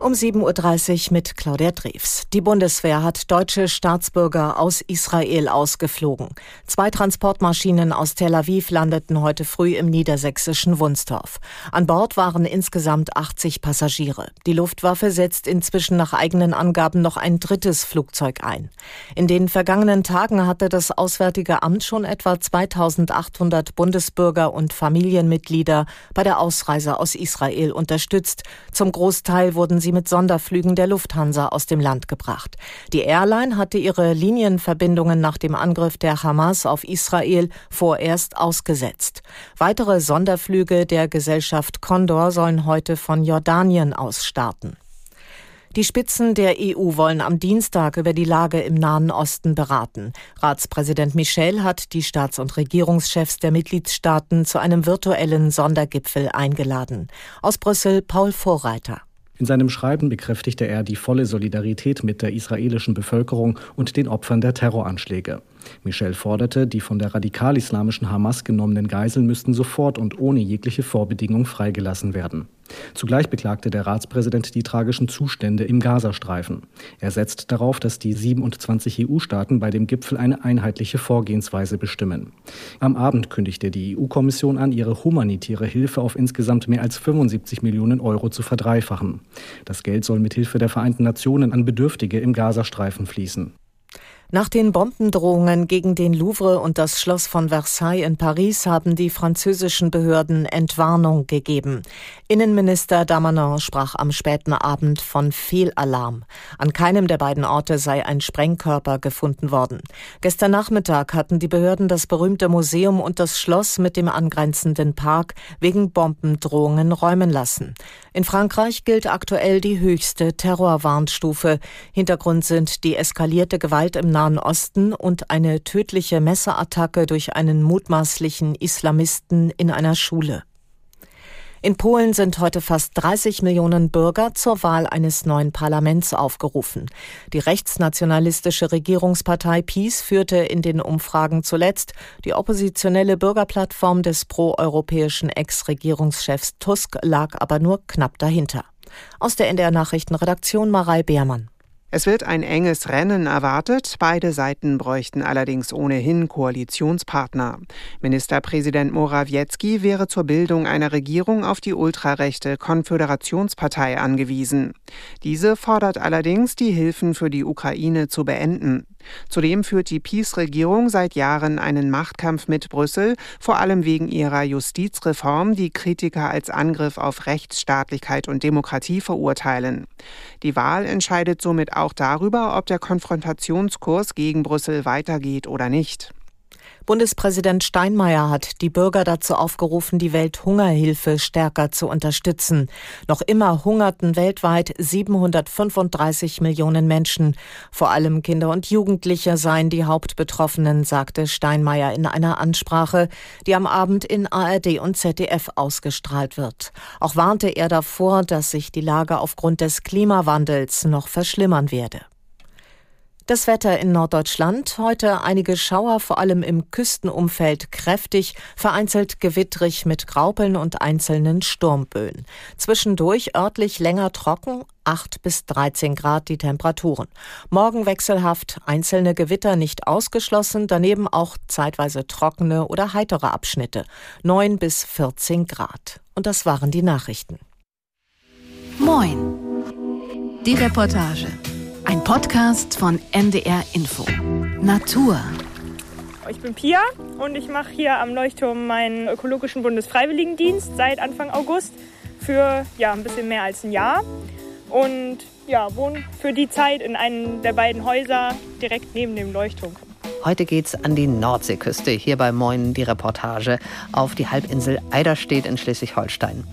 Um 7.30 Uhr mit Claudia Drews. Die Bundeswehr hat deutsche Staatsbürger aus Israel ausgeflogen. Zwei Transportmaschinen aus Tel Aviv landeten heute früh im niedersächsischen Wunstorf. An Bord waren insgesamt 80 Passagiere. Die Luftwaffe setzt inzwischen nach eigenen Angaben noch ein drittes Flugzeug ein. In den vergangenen Tagen hatte das Auswärtige Amt schon etwa 2800 Bundesbürger und Familienmitglieder bei der Ausreise aus Israel unterstützt. Zum Großteil wurden sie sie mit Sonderflügen der Lufthansa aus dem Land gebracht. Die Airline hatte ihre Linienverbindungen nach dem Angriff der Hamas auf Israel vorerst ausgesetzt. Weitere Sonderflüge der Gesellschaft Condor sollen heute von Jordanien aus starten. Die Spitzen der EU wollen am Dienstag über die Lage im Nahen Osten beraten. Ratspräsident Michel hat die Staats- und Regierungschefs der Mitgliedstaaten zu einem virtuellen Sondergipfel eingeladen. Aus Brüssel Paul Vorreiter. In seinem Schreiben bekräftigte er die volle Solidarität mit der israelischen Bevölkerung und den Opfern der Terroranschläge. Michel forderte, die von der radikal-islamischen Hamas genommenen Geiseln müssten sofort und ohne jegliche Vorbedingung freigelassen werden. Zugleich beklagte der Ratspräsident die tragischen Zustände im Gazastreifen. Er setzt darauf, dass die 27 EU-Staaten bei dem Gipfel eine einheitliche Vorgehensweise bestimmen. Am Abend kündigte die EU-Kommission an, ihre humanitäre Hilfe auf insgesamt mehr als 75 Millionen Euro zu verdreifachen. Das Geld soll mithilfe der Vereinten Nationen an Bedürftige im Gazastreifen fließen. Nach den Bombendrohungen gegen den Louvre und das Schloss von Versailles in Paris haben die französischen Behörden Entwarnung gegeben. Innenminister Damanin sprach am späten Abend von Fehlalarm. An keinem der beiden Orte sei ein Sprengkörper gefunden worden. Gestern Nachmittag hatten die Behörden das berühmte Museum und das Schloss mit dem angrenzenden Park wegen Bombendrohungen räumen lassen. In Frankreich gilt aktuell die höchste Terrorwarnstufe. Hintergrund sind die eskalierte Gewalt im Nahen Osten und eine tödliche Messerattacke durch einen mutmaßlichen Islamisten in einer Schule. In Polen sind heute fast 30 Millionen Bürger zur Wahl eines neuen Parlaments aufgerufen. Die rechtsnationalistische Regierungspartei PiS führte in den Umfragen zuletzt. Die oppositionelle Bürgerplattform des proeuropäischen Ex-Regierungschefs Tusk lag aber nur knapp dahinter. Aus der NDR Nachrichtenredaktion Marei Beermann. Es wird ein enges Rennen erwartet. Beide Seiten bräuchten allerdings ohnehin Koalitionspartner. Ministerpräsident Morawiecki wäre zur Bildung einer Regierung auf die ultrarechte Konföderationspartei angewiesen. Diese fordert allerdings, die Hilfen für die Ukraine zu beenden. Zudem führt die PiS-Regierung seit Jahren einen Machtkampf mit Brüssel, vor allem wegen ihrer Justizreform, die Kritiker als Angriff auf Rechtsstaatlichkeit und Demokratie verurteilen. Die Wahl entscheidet somit auch darüber, ob der Konfrontationskurs gegen Brüssel weitergeht oder nicht. Bundespräsident Steinmeier hat die Bürger dazu aufgerufen, die Welthungerhilfe stärker zu unterstützen. Noch immer hungerten weltweit 735 Millionen Menschen. Vor allem Kinder und Jugendliche seien die Hauptbetroffenen, sagte Steinmeier in einer Ansprache, die am Abend in ARD und ZDF ausgestrahlt wird. Auch warnte er davor, dass sich die Lage aufgrund des Klimawandels noch verschlimmern werde. Das Wetter in Norddeutschland. Heute einige Schauer, vor allem im Küstenumfeld kräftig, vereinzelt gewittrig mit Graupeln und einzelnen Sturmböen. Zwischendurch örtlich länger trocken, 8 bis 13 Grad die Temperaturen. Morgen wechselhaft, einzelne Gewitter nicht ausgeschlossen, daneben auch zeitweise trockene oder heitere Abschnitte. 9 bis 14 Grad. Und das waren die Nachrichten. Moin. Die Reportage. Ein Podcast von NDR Info. Natur. Ich bin Pia und ich mache hier am Leuchtturm meinen ökologischen Bundesfreiwilligendienst seit Anfang August für ja, ein bisschen mehr als ein Jahr. Und ja, wohne für die Zeit in einem der beiden Häuser direkt neben dem Leuchtturm. Heute geht's an die Nordseeküste, hier bei Moin die Reportage, auf die Halbinsel Eiderstedt in Schleswig-Holstein.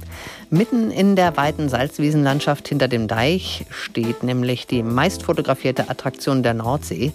Mitten in der weiten Salzwiesenlandschaft hinter dem Deich steht nämlich die meist fotografierte Attraktion der Nordsee,